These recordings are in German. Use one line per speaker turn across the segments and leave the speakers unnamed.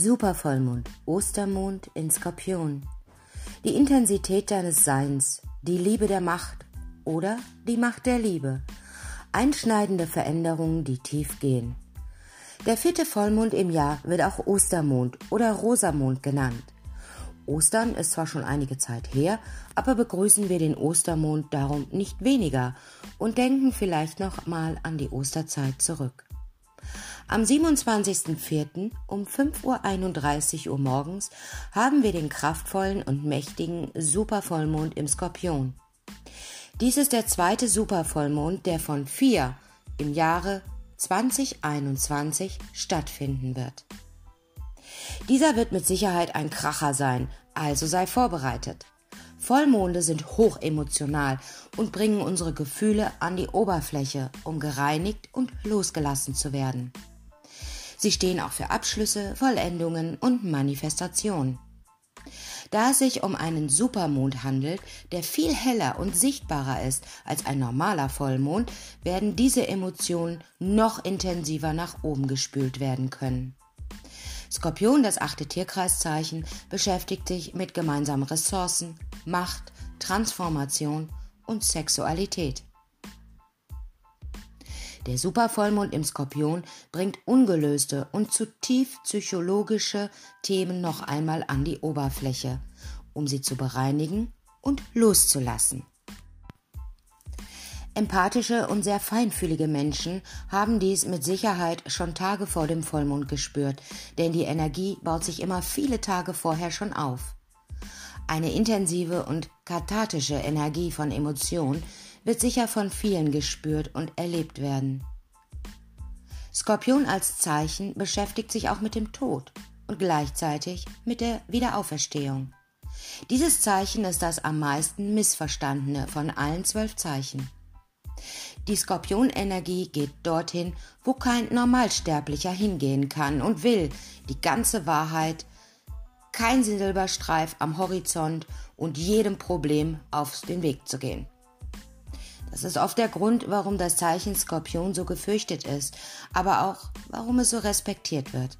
Supervollmond, Ostermond in Skorpion. Die Intensität deines Seins, die Liebe der Macht oder die Macht der Liebe. Einschneidende Veränderungen, die tief gehen. Der vierte Vollmond im Jahr wird auch Ostermond oder Rosamond genannt. Ostern ist zwar schon einige Zeit her, aber begrüßen wir den Ostermond darum nicht weniger und denken vielleicht noch mal an die Osterzeit zurück. Am 27.04. um 5.31 Uhr morgens haben wir den kraftvollen und mächtigen Supervollmond im Skorpion. Dies ist der zweite Supervollmond, der von vier im Jahre 2021 stattfinden wird. Dieser wird mit Sicherheit ein Kracher sein, also sei vorbereitet. Vollmonde sind hochemotional und bringen unsere Gefühle an die Oberfläche, um gereinigt und losgelassen zu werden. Sie stehen auch für Abschlüsse, Vollendungen und Manifestationen. Da es sich um einen Supermond handelt, der viel heller und sichtbarer ist als ein normaler Vollmond, werden diese Emotionen noch intensiver nach oben gespült werden können. Skorpion, das achte Tierkreiszeichen, beschäftigt sich mit gemeinsamen Ressourcen, Macht, Transformation und Sexualität. Der Supervollmond im Skorpion bringt ungelöste und zutiefst psychologische Themen noch einmal an die Oberfläche, um sie zu bereinigen und loszulassen. Empathische und sehr feinfühlige Menschen haben dies mit Sicherheit schon Tage vor dem Vollmond gespürt, denn die Energie baut sich immer viele Tage vorher schon auf. Eine intensive und kathartische Energie von Emotion wird sicher von vielen gespürt und erlebt werden. Skorpion als Zeichen beschäftigt sich auch mit dem Tod und gleichzeitig mit der Wiederauferstehung. Dieses Zeichen ist das am meisten missverstandene von allen zwölf Zeichen. Die Skorpionenergie geht dorthin, wo kein Normalsterblicher hingehen kann und will die ganze Wahrheit, kein Silberstreif am Horizont und jedem Problem auf den Weg zu gehen. Das ist oft der Grund, warum das Zeichen Skorpion so gefürchtet ist, aber auch warum es so respektiert wird.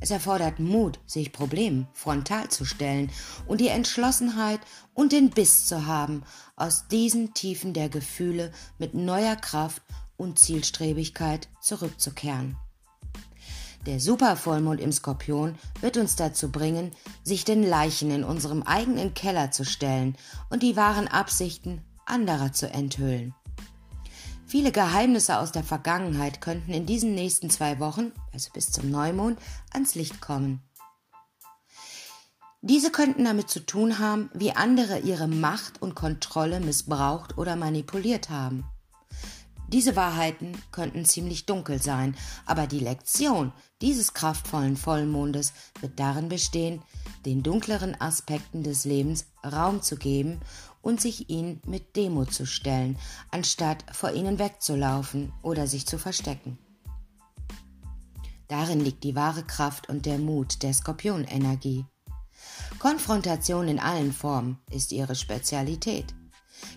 Es erfordert Mut, sich Problemen frontal zu stellen und die Entschlossenheit und den Biss zu haben, aus diesen Tiefen der Gefühle mit neuer Kraft und Zielstrebigkeit zurückzukehren. Der Supervollmond im Skorpion wird uns dazu bringen, sich den Leichen in unserem eigenen Keller zu stellen und die wahren Absichten anderer zu enthüllen. Viele Geheimnisse aus der Vergangenheit könnten in diesen nächsten zwei Wochen, also bis zum Neumond, ans Licht kommen. Diese könnten damit zu tun haben, wie andere ihre Macht und Kontrolle missbraucht oder manipuliert haben. Diese Wahrheiten könnten ziemlich dunkel sein, aber die Lektion dieses kraftvollen Vollmondes wird darin bestehen, den dunkleren Aspekten des Lebens Raum zu geben und sich ihnen mit Demo zu stellen, anstatt vor ihnen wegzulaufen oder sich zu verstecken. Darin liegt die wahre Kraft und der Mut der Skorpionenergie. Konfrontation in allen Formen ist ihre Spezialität.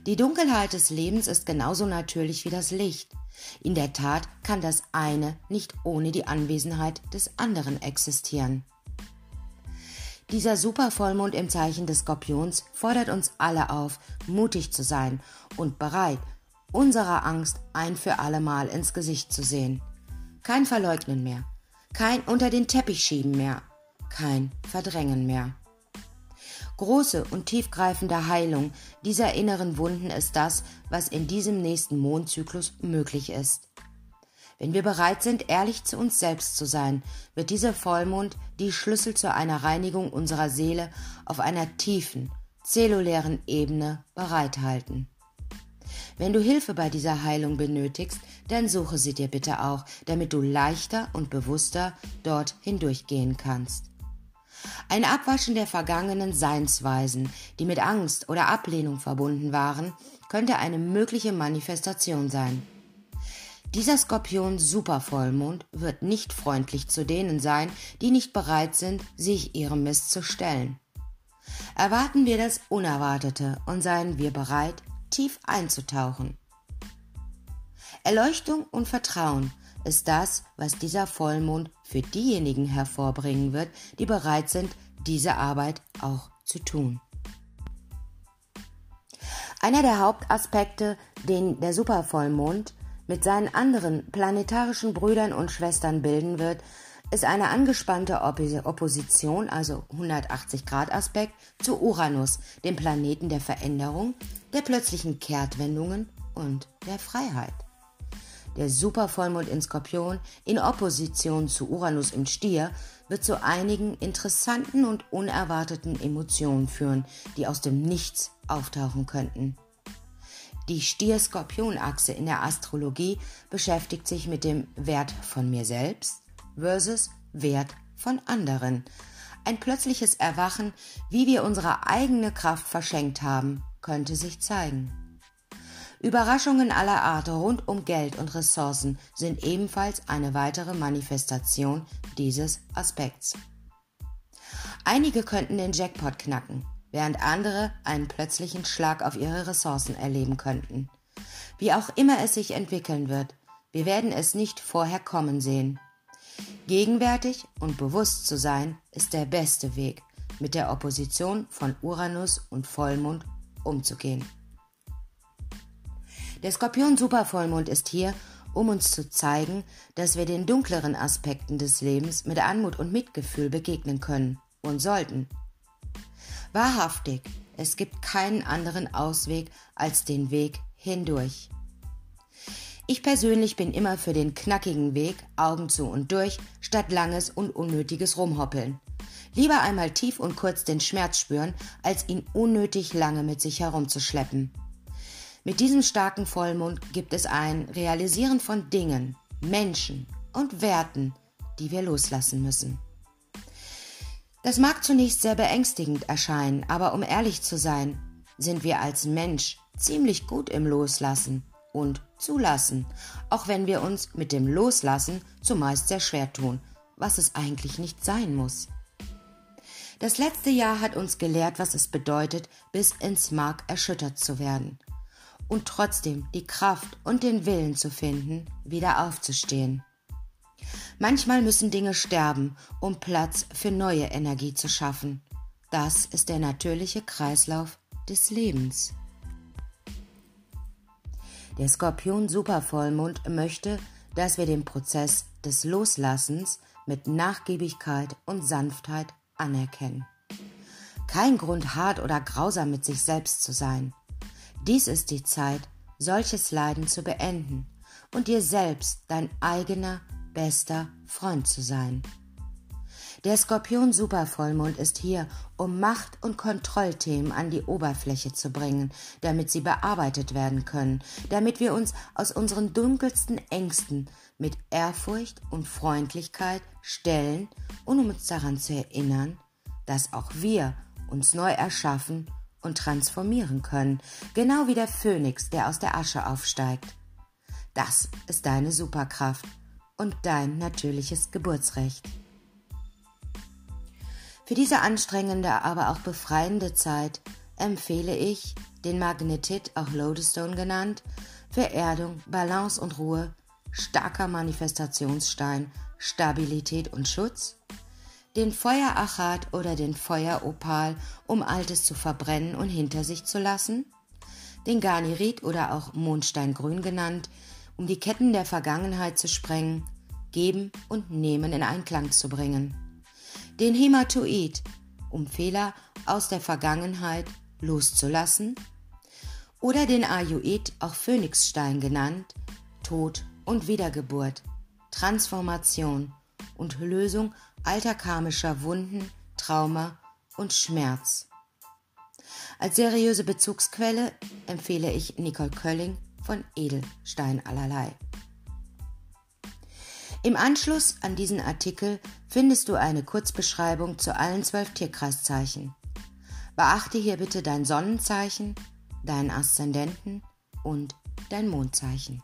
Die Dunkelheit des Lebens ist genauso natürlich wie das Licht. In der Tat kann das eine nicht ohne die Anwesenheit des anderen existieren. Dieser Supervollmond im Zeichen des Skorpions fordert uns alle auf, mutig zu sein und bereit, unserer Angst ein für allemal ins Gesicht zu sehen. Kein Verleugnen mehr, kein unter den Teppich schieben mehr, kein Verdrängen mehr. Große und tiefgreifende Heilung dieser inneren Wunden ist das, was in diesem nächsten Mondzyklus möglich ist. Wenn wir bereit sind, ehrlich zu uns selbst zu sein, wird dieser Vollmond die Schlüssel zu einer Reinigung unserer Seele auf einer tiefen, zellulären Ebene bereithalten. Wenn du Hilfe bei dieser Heilung benötigst, dann suche sie dir bitte auch, damit du leichter und bewusster dort hindurchgehen kannst. Ein Abwaschen der vergangenen Seinsweisen, die mit Angst oder Ablehnung verbunden waren, könnte eine mögliche Manifestation sein. Dieser Skorpion Supervollmond wird nicht freundlich zu denen sein, die nicht bereit sind, sich ihrem Mist zu stellen. Erwarten wir das Unerwartete und seien wir bereit, tief einzutauchen. Erleuchtung und Vertrauen ist das, was dieser Vollmond für diejenigen hervorbringen wird, die bereit sind, diese Arbeit auch zu tun. Einer der Hauptaspekte, den der Supervollmond mit seinen anderen planetarischen Brüdern und Schwestern bilden wird, ist eine angespannte Opposition, also 180 Grad Aspekt, zu Uranus, dem Planeten der Veränderung, der plötzlichen Kehrtwendungen und der Freiheit. Der Supervollmond in Skorpion in Opposition zu Uranus im Stier wird zu einigen interessanten und unerwarteten Emotionen führen, die aus dem Nichts auftauchen könnten. Die Stier-Skorpion-Achse in der Astrologie beschäftigt sich mit dem Wert von mir selbst versus Wert von anderen. Ein plötzliches Erwachen, wie wir unsere eigene Kraft verschenkt haben, könnte sich zeigen. Überraschungen aller Art rund um Geld und Ressourcen sind ebenfalls eine weitere Manifestation dieses Aspekts. Einige könnten den Jackpot knacken, während andere einen plötzlichen Schlag auf ihre Ressourcen erleben könnten. Wie auch immer es sich entwickeln wird, wir werden es nicht vorher kommen sehen. Gegenwärtig und bewusst zu sein ist der beste Weg, mit der Opposition von Uranus und Vollmond umzugehen. Der Skorpion-Supervollmond ist hier, um uns zu zeigen, dass wir den dunkleren Aspekten des Lebens mit Anmut und Mitgefühl begegnen können und sollten. Wahrhaftig, es gibt keinen anderen Ausweg als den Weg hindurch. Ich persönlich bin immer für den knackigen Weg, Augen zu und durch, statt langes und unnötiges Rumhoppeln. Lieber einmal tief und kurz den Schmerz spüren, als ihn unnötig lange mit sich herumzuschleppen. Mit diesem starken Vollmond gibt es ein Realisieren von Dingen, Menschen und Werten, die wir loslassen müssen. Das mag zunächst sehr beängstigend erscheinen, aber um ehrlich zu sein, sind wir als Mensch ziemlich gut im Loslassen und Zulassen, auch wenn wir uns mit dem Loslassen zumeist sehr schwer tun, was es eigentlich nicht sein muss. Das letzte Jahr hat uns gelehrt, was es bedeutet, bis ins Mark erschüttert zu werden und trotzdem die Kraft und den Willen zu finden, wieder aufzustehen. Manchmal müssen Dinge sterben, um Platz für neue Energie zu schaffen. Das ist der natürliche Kreislauf des Lebens. Der Skorpion Supervollmond möchte, dass wir den Prozess des Loslassens mit Nachgiebigkeit und Sanftheit anerkennen. Kein Grund hart oder grausam mit sich selbst zu sein. Dies ist die Zeit, solches Leiden zu beenden und dir selbst dein eigener bester Freund zu sein. Der Skorpion Supervollmond ist hier, um Macht- und Kontrollthemen an die Oberfläche zu bringen, damit sie bearbeitet werden können, damit wir uns aus unseren dunkelsten Ängsten mit Ehrfurcht und Freundlichkeit stellen und um uns daran zu erinnern, dass auch wir uns neu erschaffen und transformieren können, genau wie der Phönix, der aus der Asche aufsteigt. Das ist deine Superkraft und dein natürliches Geburtsrecht. Für diese anstrengende, aber auch befreiende Zeit empfehle ich den Magnetit, auch Lodestone genannt, für Erdung, Balance und Ruhe, starker Manifestationsstein, Stabilität und Schutz, den Feuerachat oder den Feueropal, um Altes zu verbrennen und hinter sich zu lassen, den Garnierit oder auch Mondsteingrün genannt, um die Ketten der Vergangenheit zu sprengen, geben und nehmen in Einklang zu bringen, den Hämatoid, um Fehler aus der Vergangenheit loszulassen, oder den Ayuid, auch Phönixstein genannt, Tod und Wiedergeburt, Transformation und Lösung alter karmischer Wunden, Trauma und Schmerz. Als seriöse Bezugsquelle empfehle ich Nicole Kölling von Edelstein allerlei. Im Anschluss an diesen Artikel findest du eine Kurzbeschreibung zu allen zwölf Tierkreiszeichen. Beachte hier bitte dein Sonnenzeichen, deinen Aszendenten und dein Mondzeichen.